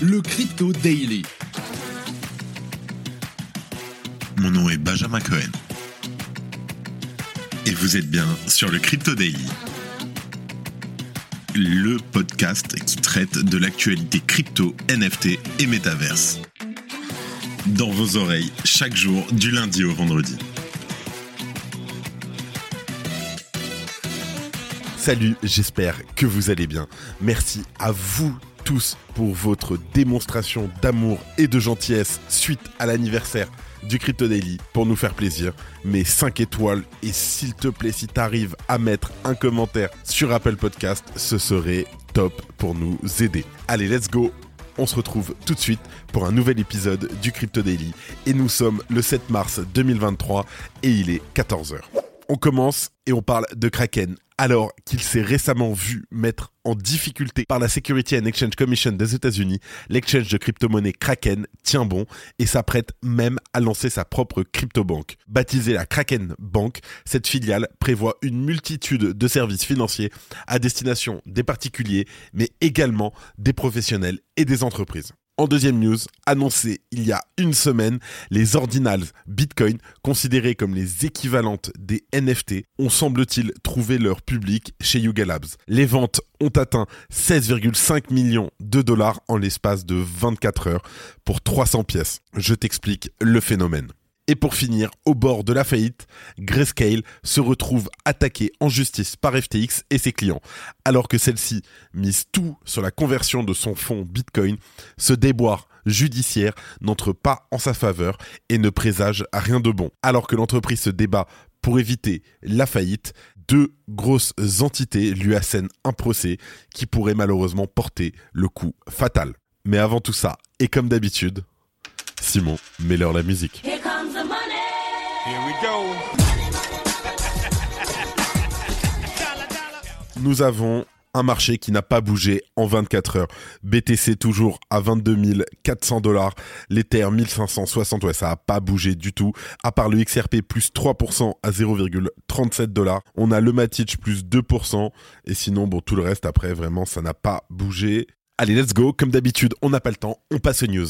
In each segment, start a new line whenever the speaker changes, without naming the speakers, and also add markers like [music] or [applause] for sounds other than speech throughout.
le Crypto Daily.
Mon nom est Benjamin Cohen. Et vous êtes bien sur le Crypto Daily. Le podcast qui traite de l'actualité crypto, NFT et métaverse. Dans vos oreilles, chaque jour, du lundi au vendredi.
Salut, j'espère que vous allez bien. Merci à vous tous pour votre démonstration d'amour et de gentillesse suite à l'anniversaire du Crypto Daily pour nous faire plaisir. Mais 5 étoiles et s'il te plaît, si t'arrives à mettre un commentaire sur Apple Podcast, ce serait top pour nous aider. Allez, let's go on se retrouve tout de suite pour un nouvel épisode du Crypto Daily. Et nous sommes le 7 mars 2023 et il est 14h. On commence et on parle de Kraken alors qu'il s'est récemment vu mettre en difficulté par la Security and Exchange Commission des États-Unis, l'exchange de crypto-monnaie Kraken tient bon et s'apprête même à lancer sa propre crypto-banque. Baptisée la Kraken Bank, cette filiale prévoit une multitude de services financiers à destination des particuliers, mais également des professionnels et des entreprises. En deuxième news, annoncé il y a une semaine, les ordinals Bitcoin, considérés comme les équivalentes des NFT, ont semble-t-il trouvé leur public chez Yuga Labs. Les ventes ont atteint 16,5 millions de dollars en l'espace de 24 heures pour 300 pièces. Je t'explique le phénomène. Et pour finir, au bord de la faillite, Grayscale se retrouve attaqué en justice par FTX et ses clients, alors que celle-ci mise tout sur la conversion de son fonds Bitcoin, ce déboire judiciaire n'entre pas en sa faveur et ne présage rien de bon. Alors que l'entreprise se débat pour éviter la faillite, deux grosses entités lui assènent un procès qui pourrait malheureusement porter le coup fatal. Mais avant tout ça, et comme d'habitude, Simon, mets-leur la musique. Nous avons un marché qui n'a pas bougé en 24 heures. BTC toujours à 22 400 dollars. L'Ether 1560, ouais, ça n'a pas bougé du tout. À part le XRP plus 3% à 0,37 dollars. On a le Matic plus 2%. Et sinon, bon, tout le reste après, vraiment, ça n'a pas bougé. Allez, let's go. Comme d'habitude, on n'a pas le temps. On passe aux news.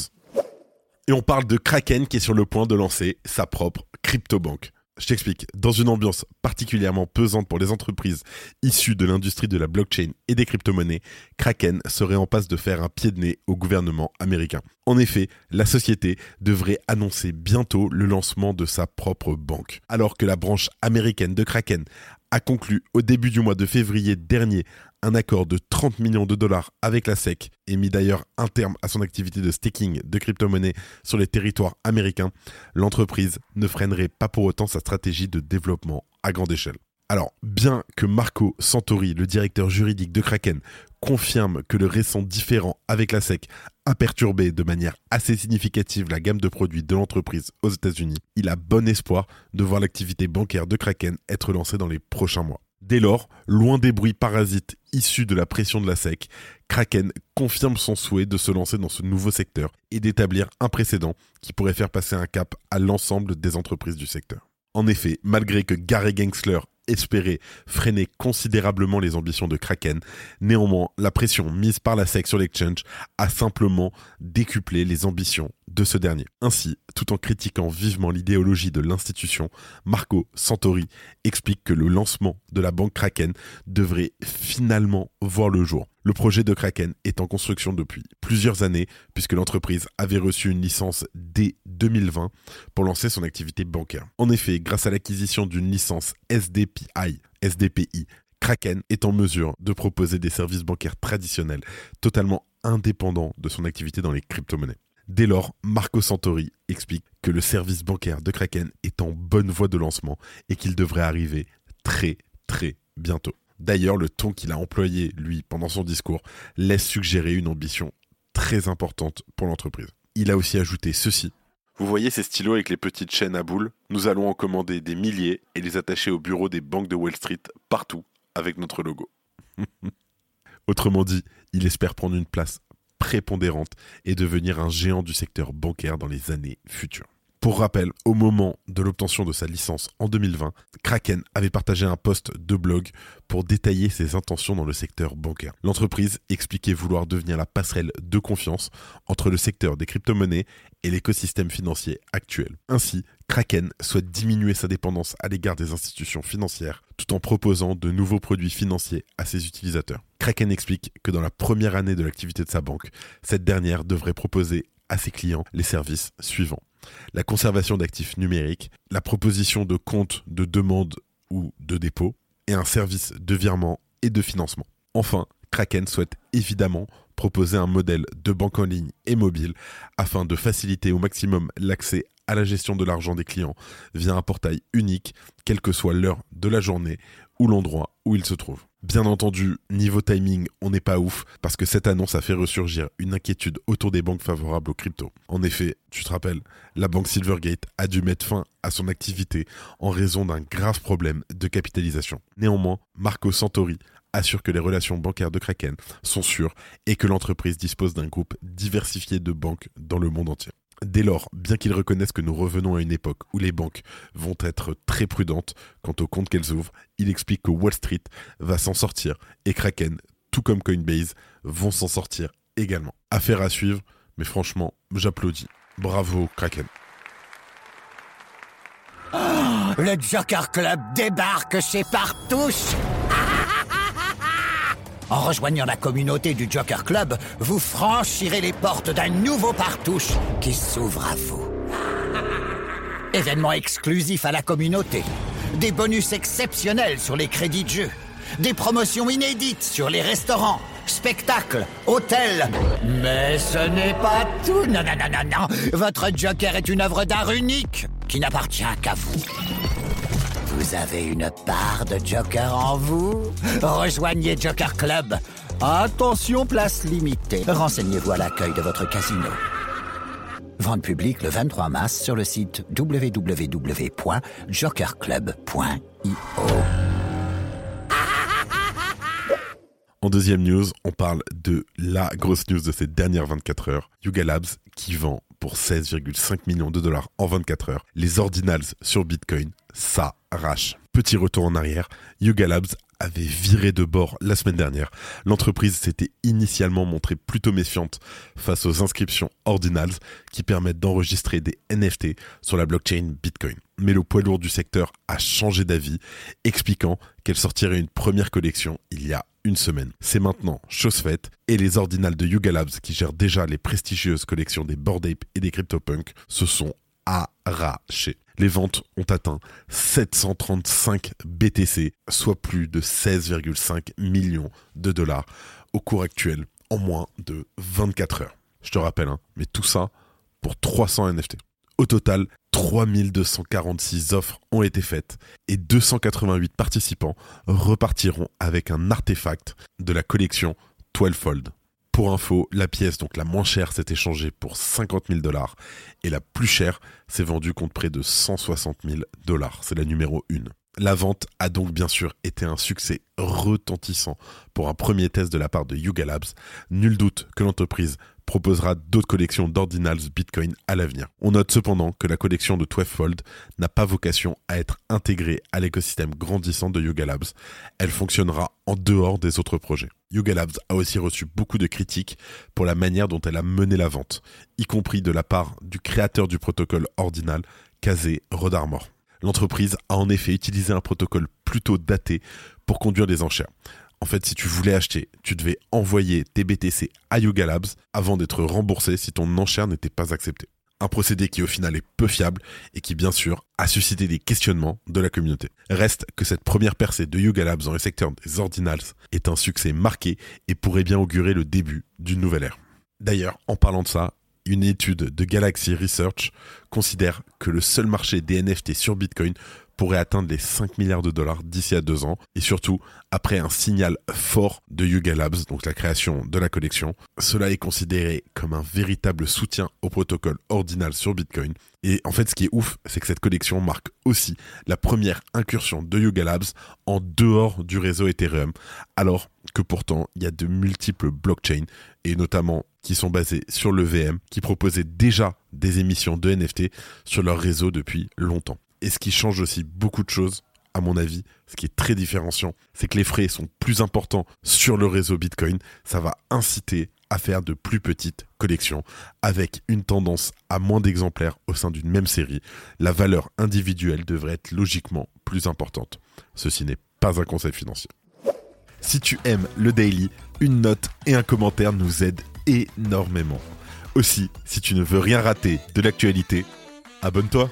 Et on parle de Kraken qui est sur le point de lancer sa propre crypto-banque. Je t'explique. Dans une ambiance particulièrement pesante pour les entreprises issues de l'industrie de la blockchain et des crypto-monnaies, Kraken serait en passe de faire un pied de nez au gouvernement américain. En effet, la société devrait annoncer bientôt le lancement de sa propre banque. Alors que la branche américaine de Kraken a conclu au début du mois de février dernier un accord de 30 millions de dollars avec la SEC et mis d'ailleurs un terme à son activité de staking de crypto-monnaies sur les territoires américains, l'entreprise ne freinerait pas pour autant sa stratégie de développement à grande échelle. Alors, bien que Marco Santori, le directeur juridique de Kraken, confirme que le récent différent avec la SEC a perturbé de manière assez significative la gamme de produits de l'entreprise aux États-Unis, il a bon espoir de voir l'activité bancaire de Kraken être lancée dans les prochains mois. Dès lors, loin des bruits parasites issus de la pression de la SEC, Kraken confirme son souhait de se lancer dans ce nouveau secteur et d'établir un précédent qui pourrait faire passer un cap à l'ensemble des entreprises du secteur. En effet, malgré que Gary Gensler espérait freiner considérablement les ambitions de Kraken. Néanmoins, la pression mise par la SEC sur l'exchange a simplement décuplé les ambitions de ce dernier. Ainsi, tout en critiquant vivement l'idéologie de l'institution, Marco Santori explique que le lancement de la banque Kraken devrait finalement voir le jour. Le projet de Kraken est en construction depuis plusieurs années puisque l'entreprise avait reçu une licence dès 2020 pour lancer son activité bancaire. En effet, grâce à l'acquisition d'une licence SDPI, SDPI, Kraken est en mesure de proposer des services bancaires traditionnels totalement indépendants de son activité dans les crypto-monnaies. Dès lors, Marco Santori explique que le service bancaire de Kraken est en bonne voie de lancement et qu'il devrait arriver très très bientôt. D'ailleurs, le ton qu'il a employé, lui, pendant son discours, laisse suggérer une ambition très importante pour l'entreprise. Il a aussi ajouté ceci. Vous voyez ces stylos avec les petites chaînes à boules? Nous allons en commander des milliers et les attacher au bureau des banques de Wall Street partout avec notre logo. [laughs] Autrement dit, il espère prendre une place prépondérante et devenir un géant du secteur bancaire dans les années futures. Pour rappel, au moment de l'obtention de sa licence en 2020, Kraken avait partagé un post de blog pour détailler ses intentions dans le secteur bancaire. L'entreprise expliquait vouloir devenir la passerelle de confiance entre le secteur des crypto-monnaies et l'écosystème financier actuel. Ainsi, Kraken souhaite diminuer sa dépendance à l'égard des institutions financières tout en proposant de nouveaux produits financiers à ses utilisateurs. Kraken explique que dans la première année de l'activité de sa banque, cette dernière devrait proposer à ses clients les services suivants la conservation d'actifs numériques, la proposition de comptes de demande ou de dépôt, et un service de virement et de financement. Enfin, Kraken souhaite évidemment proposer un modèle de banque en ligne et mobile afin de faciliter au maximum l'accès à la gestion de l'argent des clients via un portail unique, quelle que soit l'heure de la journée ou l'endroit où il se trouve. Bien entendu, niveau timing, on n'est pas ouf, parce que cette annonce a fait ressurgir une inquiétude autour des banques favorables aux cryptos. En effet, tu te rappelles, la banque Silvergate a dû mettre fin à son activité en raison d'un grave problème de capitalisation. Néanmoins, Marco Santori assure que les relations bancaires de Kraken sont sûres et que l'entreprise dispose d'un groupe diversifié de banques dans le monde entier. Dès lors, bien qu'ils reconnaissent que nous revenons à une époque où les banques vont être très prudentes quant aux comptes qu'elles ouvrent, il explique que Wall Street va s'en sortir et Kraken, tout comme Coinbase, vont s'en sortir également. Affaire à suivre, mais franchement, j'applaudis. Bravo Kraken.
Oh, le Joker Club débarque chez Partouche En rejoignant la communauté du Joker Club, vous franchirez les portes d'un nouveau partouche qui s'ouvre à vous. [laughs] Événement exclusif à la communauté, des bonus exceptionnels sur les crédits de jeu, des promotions inédites sur les restaurants, spectacles, hôtels. Mais ce n'est pas tout. Non, non, non, non, non. Votre Joker est une œuvre d'art unique qui n'appartient qu'à vous. Vous avez une part de Joker en vous? Rejoignez Joker Club. Attention, place limitée. Renseignez-vous à l'accueil de votre casino. Vente publique le 23 mars sur le site www.jokerclub.io.
En deuxième news, on parle de la grosse news de ces dernières 24 heures. Yuga Labs qui vend pour 16,5 millions de dollars en 24 heures les ordinals sur Bitcoin s'arrache. Petit retour en arrière, Yuga Labs avait viré de bord la semaine dernière. L'entreprise s'était initialement montrée plutôt méfiante face aux inscriptions ordinals qui permettent d'enregistrer des NFT sur la blockchain Bitcoin. Mais le poids lourd du secteur a changé d'avis, expliquant qu'elle sortirait une première collection il y a une semaine. C'est maintenant chose faite et les ordinals de Yuga Labs qui gèrent déjà les prestigieuses collections des Bored Ape et des CryptoPunk se sont arrachés les ventes ont atteint 735 BTC, soit plus de 16,5 millions de dollars au cours actuel en moins de 24 heures. Je te rappelle, hein, mais tout ça pour 300 NFT. Au total, 3246 offres ont été faites et 288 participants repartiront avec un artefact de la collection 12fold. Pour info, la pièce donc la moins chère s'est échangée pour 50 000 dollars et la plus chère s'est vendue contre près de 160 000 dollars. C'est la numéro 1. La vente a donc bien sûr été un succès retentissant pour un premier test de la part de Yuga Labs. Nul doute que l'entreprise proposera d'autres collections d'ordinals Bitcoin à l'avenir. On note cependant que la collection de 12fold n'a pas vocation à être intégrée à l'écosystème grandissant de Yuga Labs. Elle fonctionnera en dehors des autres projets. Yuga Labs a aussi reçu beaucoup de critiques pour la manière dont elle a mené la vente, y compris de la part du créateur du protocole ordinal, Kazé Rodarmor. L'entreprise a en effet utilisé un protocole plutôt daté pour conduire des enchères. En fait, si tu voulais acheter, tu devais envoyer tes BTC à Yuga Labs avant d'être remboursé si ton enchère n'était pas acceptée. Un procédé qui au final est peu fiable et qui bien sûr a suscité des questionnements de la communauté. Reste que cette première percée de Yuga Labs dans le secteur des ordinals est un succès marqué et pourrait bien augurer le début d'une nouvelle ère. D'ailleurs, en parlant de ça, une étude de Galaxy Research considère que le seul marché des NFT sur Bitcoin pourrait atteindre les 5 milliards de dollars d'ici à deux ans. Et surtout, après un signal fort de Yuga Labs, donc la création de la collection, cela est considéré comme un véritable soutien au protocole ordinal sur Bitcoin. Et en fait, ce qui est ouf, c'est que cette collection marque aussi la première incursion de Yuga Labs en dehors du réseau Ethereum, alors que pourtant, il y a de multiples blockchains, et notamment qui sont basés sur le VM, qui proposaient déjà des émissions de NFT sur leur réseau depuis longtemps. Et ce qui change aussi beaucoup de choses, à mon avis, ce qui est très différenciant, c'est que les frais sont plus importants sur le réseau Bitcoin. Ça va inciter à faire de plus petites collections avec une tendance à moins d'exemplaires au sein d'une même série. La valeur individuelle devrait être logiquement plus importante. Ceci n'est pas un conseil financier. Si tu aimes le daily, une note et un commentaire nous aident énormément. Aussi, si tu ne veux rien rater de l'actualité, abonne-toi.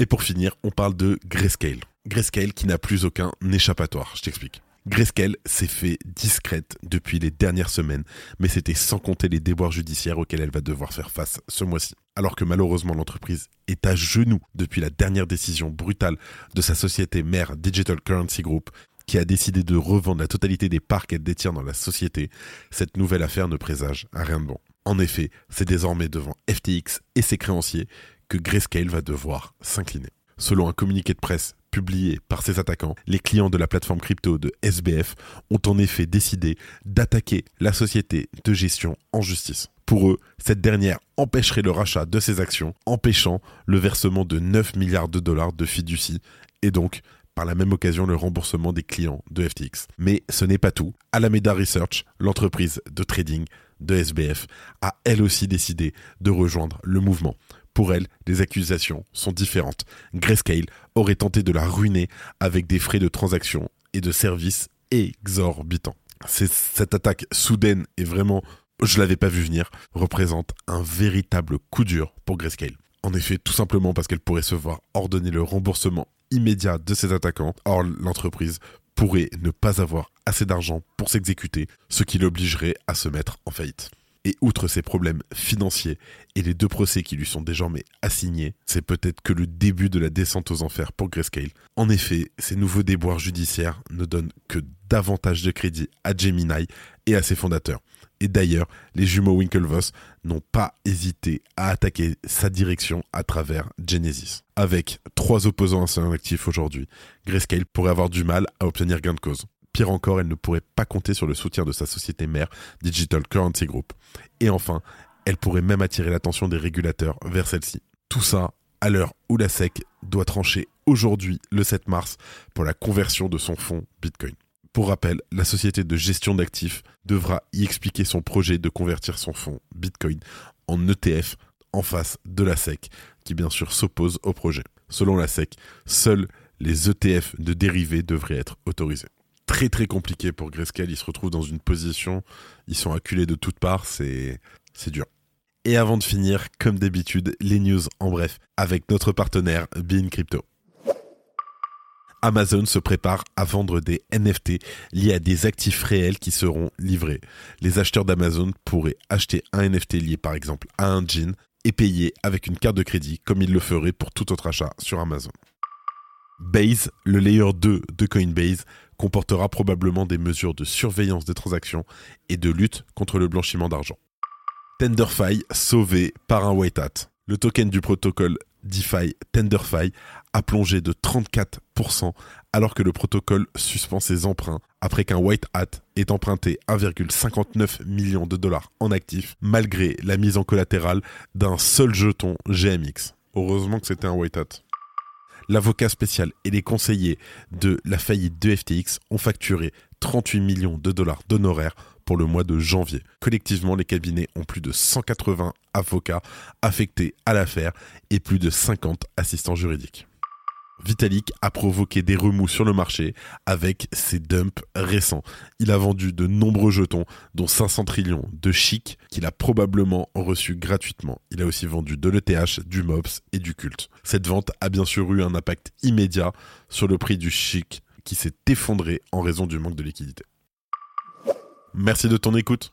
Et pour finir, on parle de Grayscale. Grayscale qui n'a plus aucun échappatoire, je t'explique. Grayscale s'est fait discrète depuis les dernières semaines, mais c'était sans compter les déboires judiciaires auxquels elle va devoir faire face ce mois-ci. Alors que malheureusement l'entreprise est à genoux depuis la dernière décision brutale de sa société mère Digital Currency Group, qui a décidé de revendre la totalité des parts qu'elle détient dans la société, cette nouvelle affaire ne présage rien de bon. En effet, c'est désormais devant FTX et ses créanciers que Grayscale va devoir s'incliner. Selon un communiqué de presse publié par ses attaquants, les clients de la plateforme crypto de SBF ont en effet décidé d'attaquer la société de gestion en justice. Pour eux, cette dernière empêcherait le rachat de ses actions, empêchant le versement de 9 milliards de dollars de fiducie et donc par la même occasion le remboursement des clients de FTX. Mais ce n'est pas tout. Alameda Research, l'entreprise de trading de SBF, a elle aussi décidé de rejoindre le mouvement. Pour elle, les accusations sont différentes. Grayscale aurait tenté de la ruiner avec des frais de transaction et de services exorbitants. Cette attaque soudaine et vraiment, je l'avais pas vu venir, représente un véritable coup dur pour Grayscale. En effet, tout simplement parce qu'elle pourrait se voir ordonner le remboursement immédiat de ses attaquants. Or, l'entreprise pourrait ne pas avoir assez d'argent pour s'exécuter, ce qui l'obligerait à se mettre en faillite. Et outre ses problèmes financiers et les deux procès qui lui sont désormais assignés, c'est peut-être que le début de la descente aux enfers pour Grayscale. En effet, ces nouveaux déboires judiciaires ne donnent que davantage de crédit à Gemini et à ses fondateurs. Et d'ailleurs, les jumeaux Winklevoss n'ont pas hésité à attaquer sa direction à travers Genesis. Avec trois opposants à son actif aujourd'hui, Grayscale pourrait avoir du mal à obtenir gain de cause. Pire encore, elle ne pourrait pas compter sur le soutien de sa société mère, Digital Currency Group. Et enfin, elle pourrait même attirer l'attention des régulateurs vers celle-ci. Tout ça à l'heure où la SEC doit trancher aujourd'hui, le 7 mars, pour la conversion de son fonds Bitcoin. Pour rappel, la société de gestion d'actifs devra y expliquer son projet de convertir son fonds Bitcoin en ETF en face de la SEC, qui bien sûr s'oppose au projet. Selon la SEC, seuls les ETF de dérivés devraient être autorisés. Très très compliqué pour Grayscale, ils se retrouvent dans une position, ils sont acculés de toutes parts, c'est dur. Et avant de finir, comme d'habitude, les news en bref, avec notre partenaire Bean Crypto. Amazon se prépare à vendre des NFT liés à des actifs réels qui seront livrés. Les acheteurs d'Amazon pourraient acheter un NFT lié par exemple à un jean et payer avec une carte de crédit comme ils le feraient pour tout autre achat sur Amazon. Base, le layer 2 de Coinbase, comportera probablement des mesures de surveillance des transactions et de lutte contre le blanchiment d'argent. Tenderfy sauvé par un white hat. Le token du protocole DeFi Tenderfy a plongé de 34% alors que le protocole suspend ses emprunts après qu'un white hat ait emprunté 1,59 million de dollars en actifs malgré la mise en collatéral d'un seul jeton GMX. Heureusement que c'était un white hat. L'avocat spécial et les conseillers de la faillite de FTX ont facturé 38 millions de dollars d'honoraires pour le mois de janvier. Collectivement, les cabinets ont plus de 180 avocats affectés à l'affaire et plus de 50 assistants juridiques. Vitalik a provoqué des remous sur le marché avec ses dumps récents. Il a vendu de nombreux jetons, dont 500 trillions de chic qu'il a probablement reçus gratuitement. Il a aussi vendu de l'ETH, du MOPS et du culte. Cette vente a bien sûr eu un impact immédiat sur le prix du chic qui s'est effondré en raison du manque de liquidité. Merci de ton écoute.